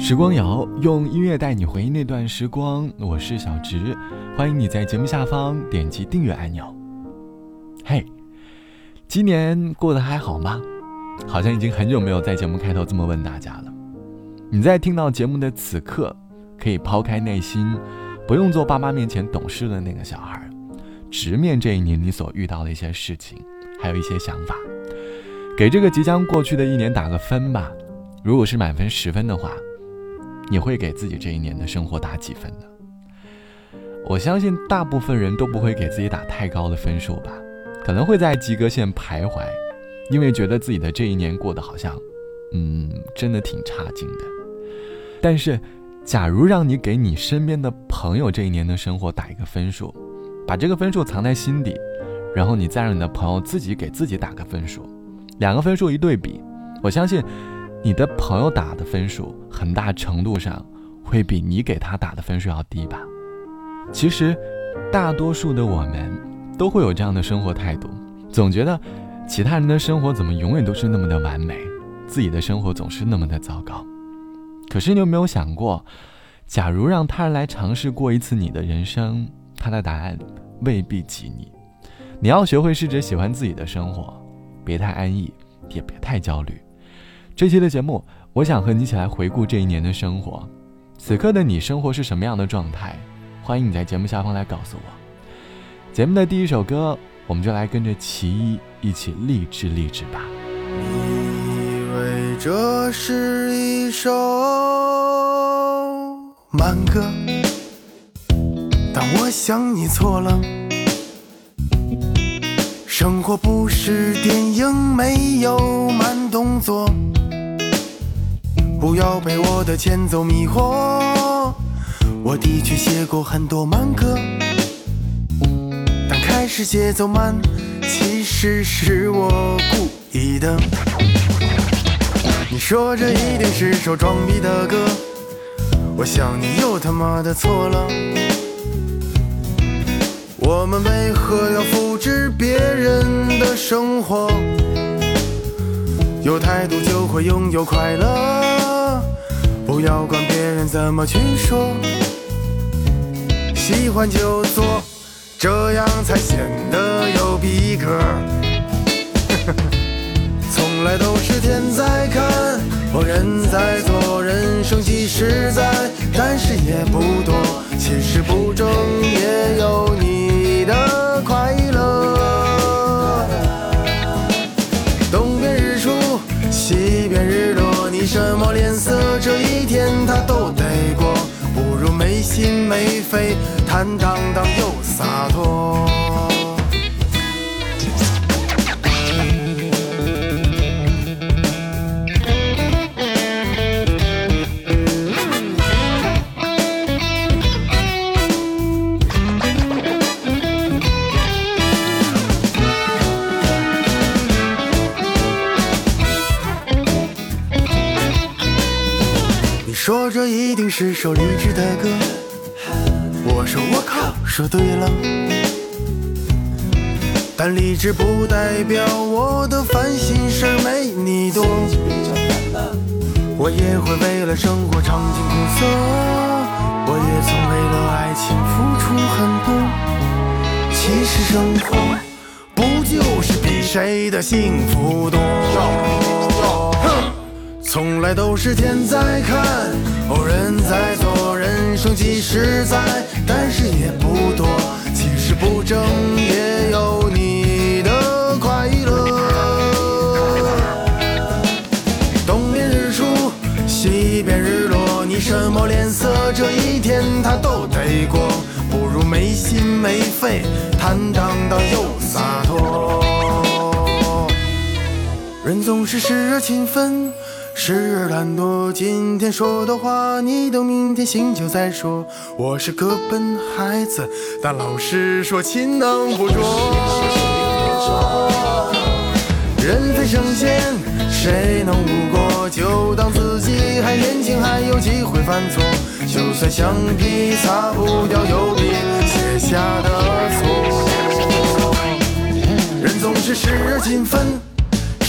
时光谣用音乐带你回忆那段时光，我是小植，欢迎你在节目下方点击订阅按钮。嘿，今年过得还好吗？好像已经很久没有在节目开头这么问大家了。你在听到节目的此刻，可以抛开内心，不用做爸妈面前懂事的那个小孩，直面这一年你所遇到的一些事情，还有一些想法，给这个即将过去的一年打个分吧。如果是满分十分的话。你会给自己这一年的生活打几分呢？我相信大部分人都不会给自己打太高的分数吧，可能会在及格线徘徊，因为觉得自己的这一年过得好像，嗯，真的挺差劲的。但是，假如让你给你身边的朋友这一年的生活打一个分数，把这个分数藏在心底，然后你再让你的朋友自己给自己打个分数，两个分数一对比，我相信。你的朋友打的分数，很大程度上会比你给他打的分数要低吧？其实，大多数的我们都会有这样的生活态度，总觉得其他人的生活怎么永远都是那么的完美，自己的生活总是那么的糟糕。可是你有没有想过，假如让他人来尝试过一次你的人生，他的答案未必及你。你要学会试着喜欢自己的生活，别太安逸，也别太焦虑。这期的节目，我想和你一起来回顾这一年的生活。此刻的你，生活是什么样的状态？欢迎你在节目下方来告诉我。节目的第一首歌，我们就来跟着其一一起励志励志吧。你以为这是一首慢歌，但我想你错了。生活不是电影，没有慢动作。不要被我的前奏迷惑，我的确写过很多慢歌，但开始节奏慢，其实是我故意的。你说这一定是首装逼的歌，我想你又他妈的错了。我们为何要复制别人的生活？有态度就会拥有快乐，不要管别人怎么去说，喜欢就做，这样才显得有逼格。从来都是天在看，或人在做，人生即实在，但是也不多，其实不争也有你心没肺，坦荡荡又洒脱。你说这一定是首励志的歌，说对了。但理智不代表我的烦心事儿没你多，我也会为了生活尝尽苦涩，我也曾为了爱情付出很多。其实生活不就是比谁的幸福多？从来都是天在看，哦人在做，人生即实在，但是也不多。其实不争也有你的快乐。东边日出，西边日落，你什么脸色？这一天他都得过，不如没心没肺，坦荡荡又洒脱。人总是时而勤奋。时而懒惰，今天说的话，你等明天醒酒再说。我是个笨孩子，但老师说勤能补拙。人非圣贤，谁能无过？就当自己还年轻，还有机会犯错。就算橡皮擦不掉油笔写下的错。人总是时而勤奋。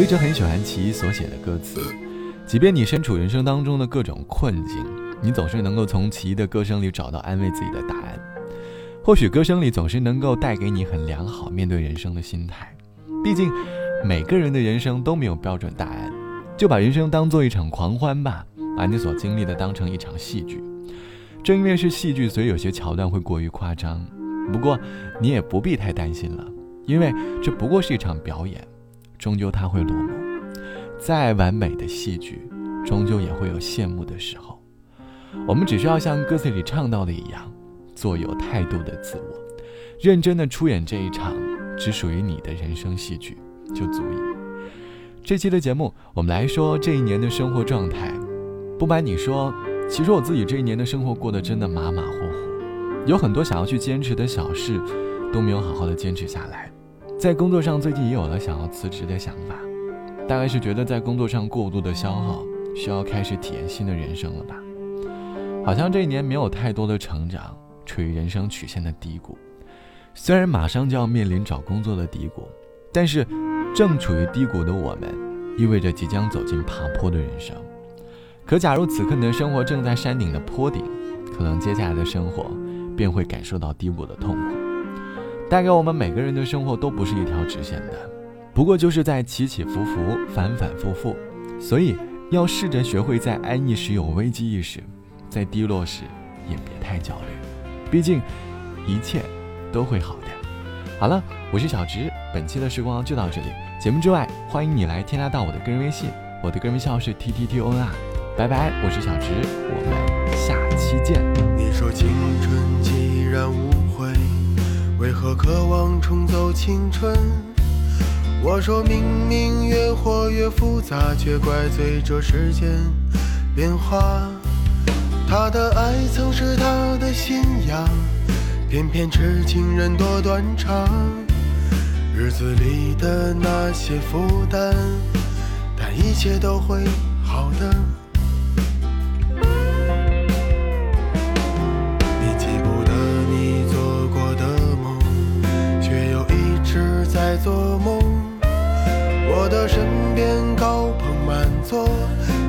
我一直很喜欢齐一所写的歌词，即便你身处人生当中的各种困境，你总是能够从齐一的歌声里找到安慰自己的答案。或许歌声里总是能够带给你很良好面对人生的心态。毕竟，每个人的人生都没有标准答案，就把人生当做一场狂欢吧，把你所经历的当成一场戏剧。正因为是戏剧，所以有些桥段会过于夸张。不过，你也不必太担心了，因为这不过是一场表演，终究它会落幕。再完美的戏剧，终究也会有谢幕的时候。我们只需要像歌词里唱到的一样。做有态度的自我，认真的出演这一场只属于你的人生戏剧，就足以。这期的节目，我们来说这一年的生活状态。不瞒你说，其实我自己这一年的生活过得真的马马虎虎，有很多想要去坚持的小事，都没有好好的坚持下来。在工作上，最近也有了想要辞职的想法，大概是觉得在工作上过度的消耗，需要开始体验新的人生了吧？好像这一年没有太多的成长。处于人生曲线的低谷，虽然马上就要面临找工作的低谷，但是正处于低谷的我们，意味着即将走进爬坡的人生。可假如此刻你的生活正在山顶的坡顶，可能接下来的生活便会感受到低谷的痛苦。带给我们每个人的生活都不是一条直线的，不过就是在起起伏伏、反反复复。所以要试着学会在安逸时有危机意识，在低落时也别太焦虑。毕竟，一切都会好的。好了，我是小直，本期的时光就到这里。节目之外，欢迎你来添加到我的个人微信，我的个人微信号是 t t t o n r。拜拜，我是小直，我们下期见。你说青春既然无悔，为何渴望重走青春？我说明明越活越复杂，却怪罪这时间变化。他的爱曾是他的信仰，偏偏痴情人多断肠。日子里的那些负担，但一切都会好的。在做梦。我的身边高朋满座，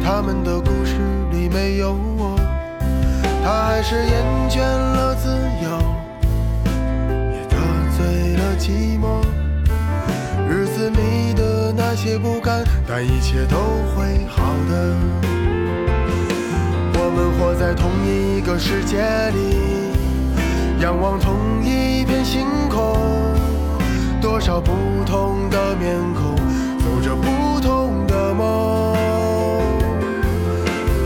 他们的故事里没有我。他还是厌倦了自由，也得罪了寂寞。日子里的那些不甘，但一切都会好的。我们活在同一个世界里，仰望同一片星空，多少不同的面孔，走着不同的梦。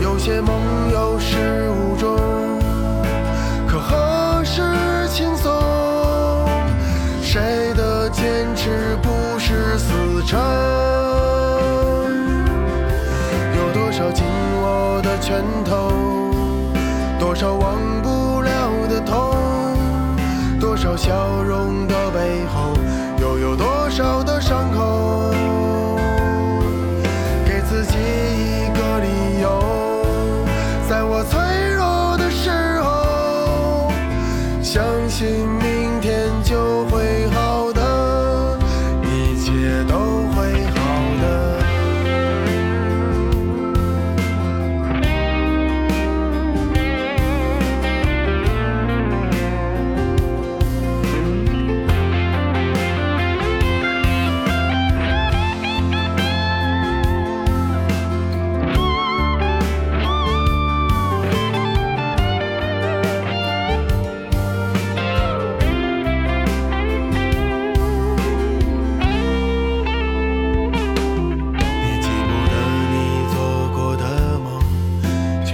有些梦有始无终。可何时轻松？谁的坚持不是死撑，有多少紧握的拳头，多少忘不了的痛，多少笑容的背后，少的伤口？给自己一个理由，在我脆弱的时候，相信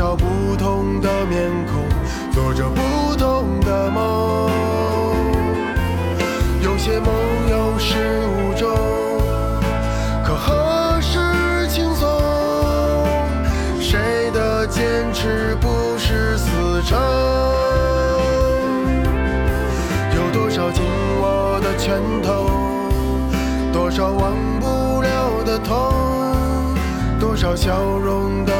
少不同的面孔，做着不同的梦。有些梦有始无终，可何时轻松？谁的坚持不是死撑？有多少紧握的拳头，多少忘不了的痛，多少笑容的，